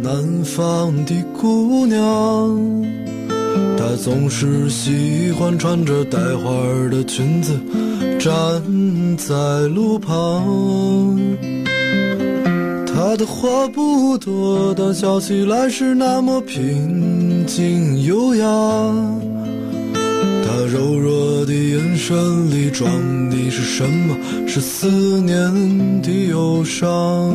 南方的姑娘，她总是喜欢穿着带花的裙子站在路旁。她的话不多，但笑起来是那么平静优雅。她柔弱的眼神里装的是什么？是思念的忧伤。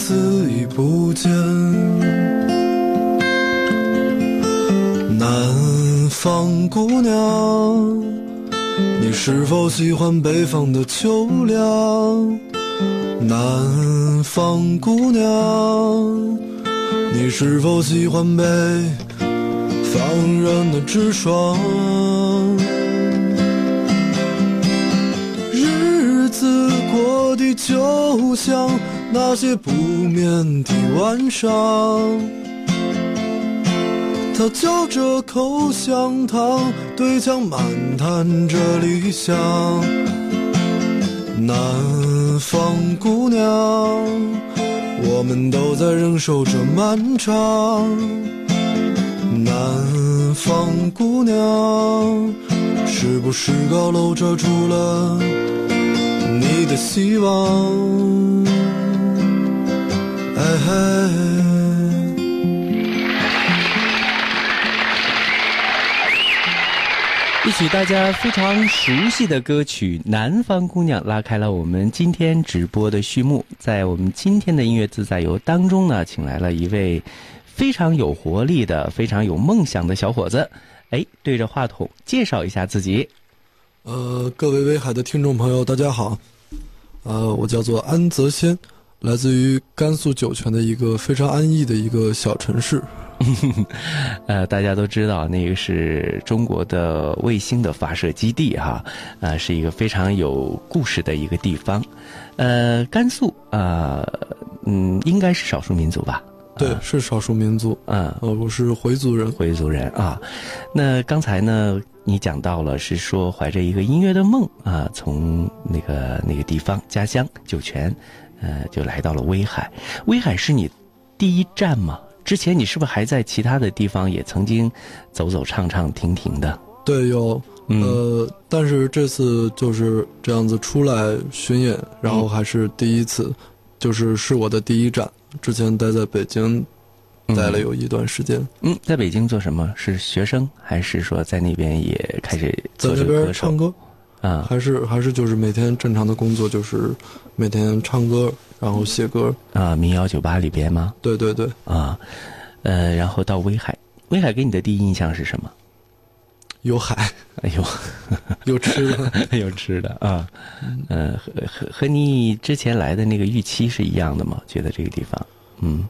子已不见。南方姑娘，你是否喜欢北方的秋凉？南方姑娘。你是否喜欢北方人的直爽？日子过得就像那些不眠的晚上。他嚼着口香糖，对墙漫谈着理想。南方姑娘。我们都在忍受着漫长。南方姑娘，是不是高楼遮住了希望？哎嘿。一曲大家非常熟悉的歌曲《南方姑娘》拉开了我们今天直播的序幕。在我们今天的音乐自在游当中呢，请来了一位非常有活力的、非常有梦想的小伙子。哎，对着话筒介绍一下自己。呃，各位威海的听众朋友，大家好。呃，我叫做安泽先，来自于甘肃酒泉的一个非常安逸的一个小城市。呃，大家都知道那个是中国的卫星的发射基地哈，呃，是一个非常有故事的一个地方。呃，甘肃啊，嗯，应该是少数民族吧？对，是少数民族。嗯，呃，我是回族人。回族人啊，那刚才呢，你讲到了是说怀着一个音乐的梦啊，从那个那个地方家乡酒泉，呃，就来到了威海。威海是你第一站吗？之前你是不是还在其他的地方也曾经走走唱唱停停的？对，有，呃，但是这次就是这样子出来巡演，然后还是第一次，就是是我的第一站。之前待在北京，待了有一段时间。嗯，在北京做什么？是学生，还是说在那边也开始在那边唱歌？啊，还是还是就是每天正常的工作，就是每天唱歌。然后写歌啊，民谣酒吧里边吗？对对对啊，呃，然后到威海，威海给你的第一印象是什么？有海，哎呦，有吃的，有吃的啊。嗯，和和和你之前来的那个预期是一样的吗？觉得这个地方，嗯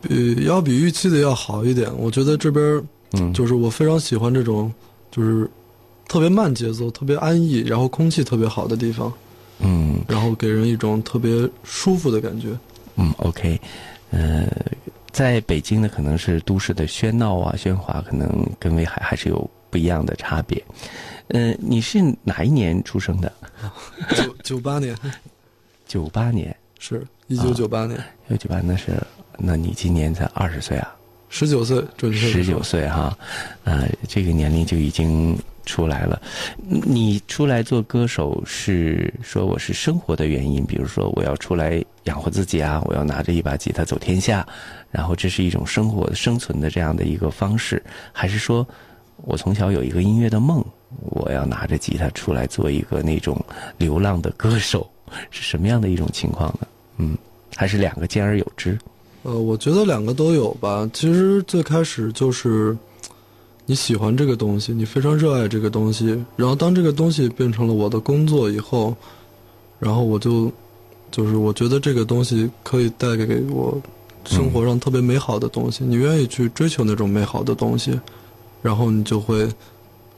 比要比预期的要好一点。我觉得这边嗯，就是我非常喜欢这种，就是特别慢节奏、特别安逸，然后空气特别好的地方，嗯然后给人一种特别舒服的感觉。嗯，OK，呃，在北京呢，可能是都市的喧闹啊、喧哗，可能跟威海还是有不一样的差别。呃，你是哪一年出生的？九九八年九八年，是一九九八年，一九九八那是，那你今年才二十岁啊？十九岁，准确十九岁哈，呃，这个年龄就已经出来了。你出来做歌手是说我是生活的原因，比如说我要出来养活自己啊，我要拿着一把吉他走天下，然后这是一种生活生存的这样的一个方式，还是说我从小有一个音乐的梦，我要拿着吉他出来做一个那种流浪的歌手，是什么样的一种情况呢？嗯，还是两个兼而有之？呃，我觉得两个都有吧。其实最开始就是你喜欢这个东西，你非常热爱这个东西，然后当这个东西变成了我的工作以后，然后我就就是我觉得这个东西可以带给我生活上特别美好的东西，你愿意去追求那种美好的东西，然后你就会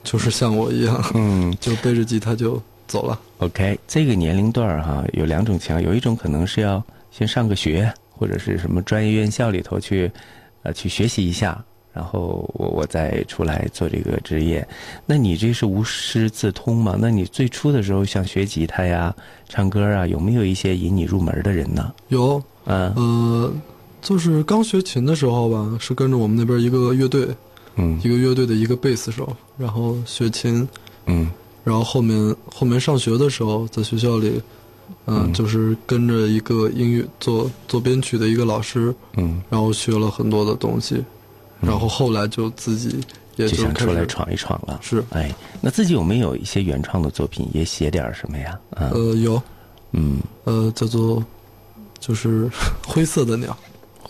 就是像我一样，嗯。就背着吉他就走了。OK，这个年龄段儿哈，有两种情况，有一种可能是要先上个学，或者是什么专业院校里头去，呃，去学习一下，然后我我再出来做这个职业。那你这是无师自通吗？那你最初的时候像学吉他呀、唱歌啊，有没有一些引你入门的人呢？有嗯呃，就是刚学琴的时候吧，是跟着我们那边一个乐队，嗯。一个乐队的一个贝斯手，然后学琴，嗯。然后后面后面上学的时候，在学校里，嗯、嗯。就是跟着一个音乐做做编曲的一个老师，嗯，然后学了很多的东西，然后后来就自己也就想出来闯一闯了。是。哎，那自己有没有一些原创的作品，也写点什么呀？啊，呃有。嗯，呃叫做 就是灰色的鸟，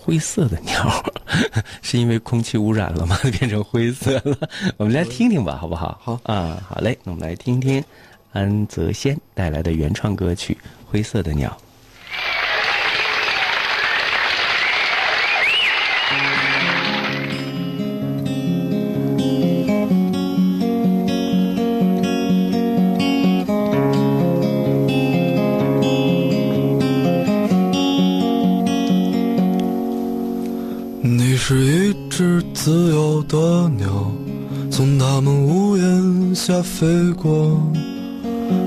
灰色的鸟，是因为空气污染了吗？变成灰色了？我们来听听吧，好不好？好啊，好嘞，那我们来听听安泽先带来的原创歌曲《灰色的鸟》。下飞过，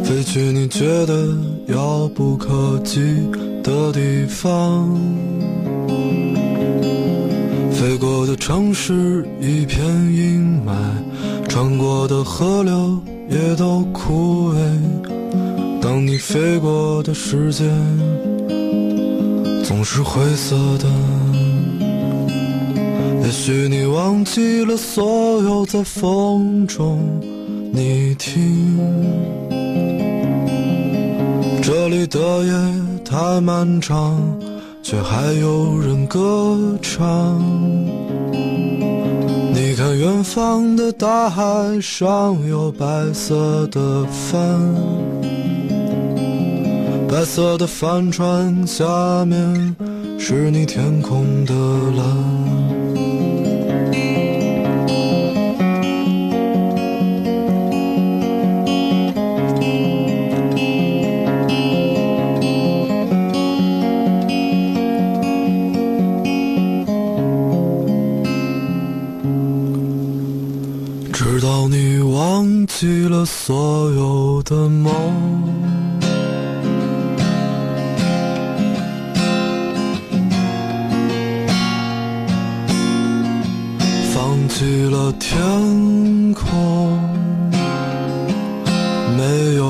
飞去你觉得遥不可及的地方。飞过的城市一片阴霾，穿过的河流也都枯萎。当你飞过的世界总是灰色的。也许你忘记了所有在风中，你听，这里的夜太漫长，却还有人歌唱。你看远方的大海上有白色的帆，白色的帆船下面是你天空的蓝。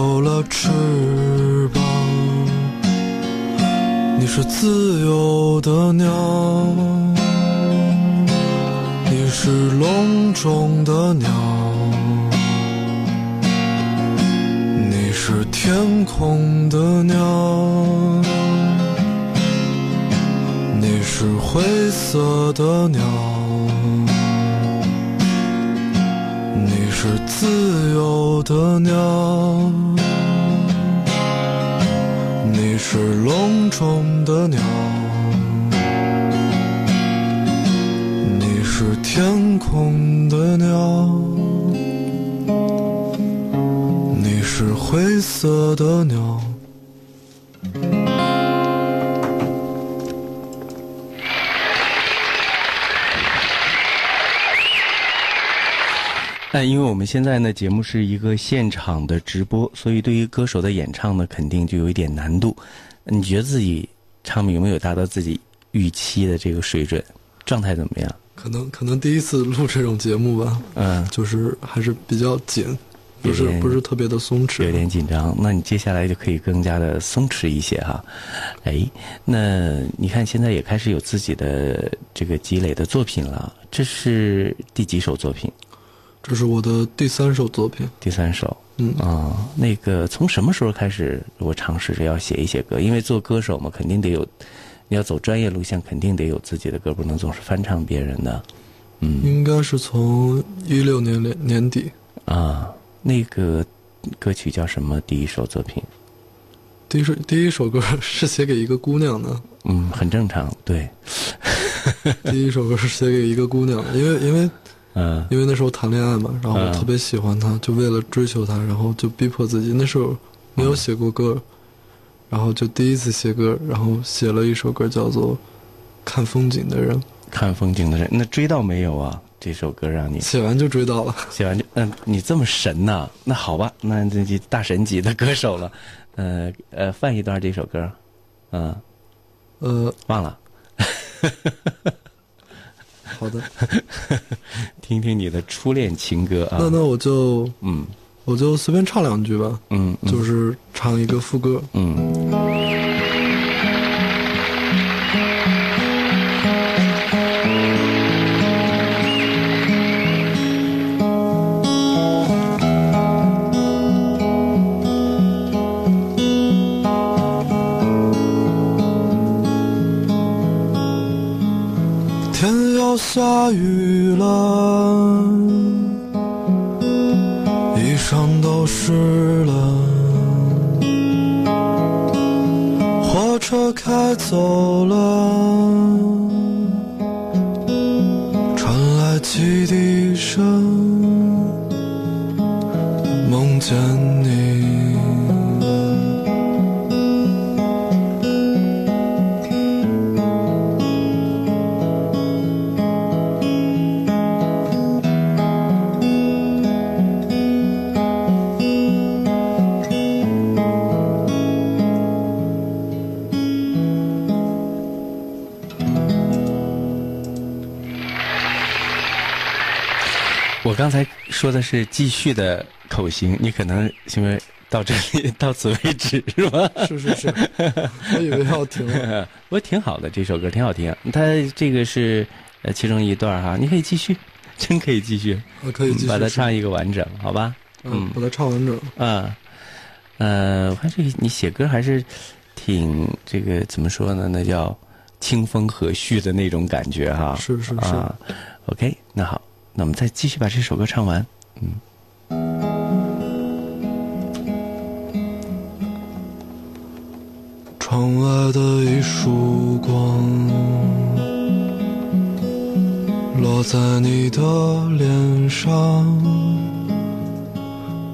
有了翅膀。你是自由的鸟，你是笼中的鸟，你是天空的鸟，你是灰色的鸟。是自由的鸟，你是笼中的鸟，你是天空的鸟，你是灰色的鸟。但因为我们现在呢，节目是一个现场的直播，所以对于歌手的演唱呢，肯定就有一点难度。你觉得自己唱有没有达到自己预期的这个水准？状态怎么样？可能可能第一次录这种节目吧，嗯，就是还是比较紧，不是不是特别的松弛。有点紧张。那你接下来就可以更加的松弛一些哈。哎，那你看现在也开始有自己的这个积累的作品了，这是第几首作品？这是我的第三首作品。第三首。嗯啊、那个从什么时候开始我尝试着要写一写歌？因为做歌手嘛，肯定得有，你要走专业路线，肯定得有自己的歌，不能总是翻唱别人的。嗯应该是从一六年年年底，啊，那个歌曲叫什么？第一首作品？第一首第一首歌是写给一个姑娘的，嗯，很正常，对，第一首歌是写给一个姑娘的，因为因为嗯。因为那时候谈恋爱嘛，然后我嗯。特别喜欢他，就为了追求他，然后就逼迫自己。那时候没有写过歌，然后就第一次写歌，然后写了一首歌叫做《看风景的人》，看风景的人，那追到没有啊？这首歌让你？写完就追到了。写完就，嗯，你这么神呐、那好吧，那这这大神级的歌手了，呃呃，放一段这首歌，嗯、呃，忘了，好的，听听你的初恋情歌啊。那那我就嗯。我就随便唱两句吧，嗯，嗯。就是唱一个副歌。嗯天要下雨了，衣裳都湿了，火车开走了，刚才说的是继续的口型，你可能因为到这里到此为止是吧？是是是，我以为要停了。不过挺好的，这首歌挺好听。它这个是呃其中一段哈，你可以继续，真可以继续，我可以继续把它唱一个完整，好吧？嗯，把它唱完整。啊，呃，我看这个你写歌还是挺这个怎么说呢？那叫清风和煦的那种感觉哈。是是是啊。OK，那好，那我们再继续把这首歌唱完。嗯窗外的一束光，落在你的脸上，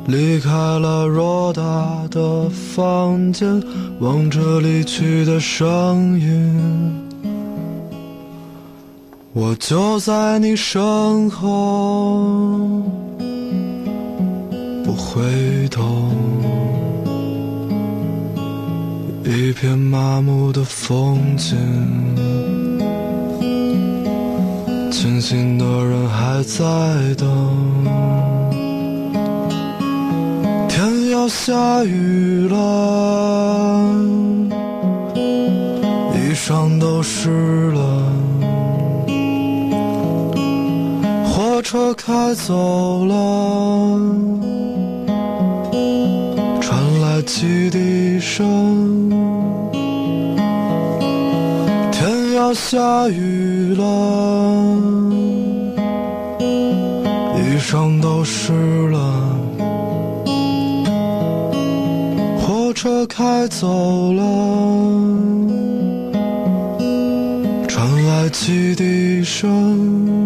离开了偌大的房间，望着离去的声音。我就在你身后，不回头。一片麻木的风景，清醒的人还在等。天要下雨了，衣裳都湿了，火车开走了。传来汽笛声，天要下雨了，衣裳都湿了。火车开走了，传来汽笛声。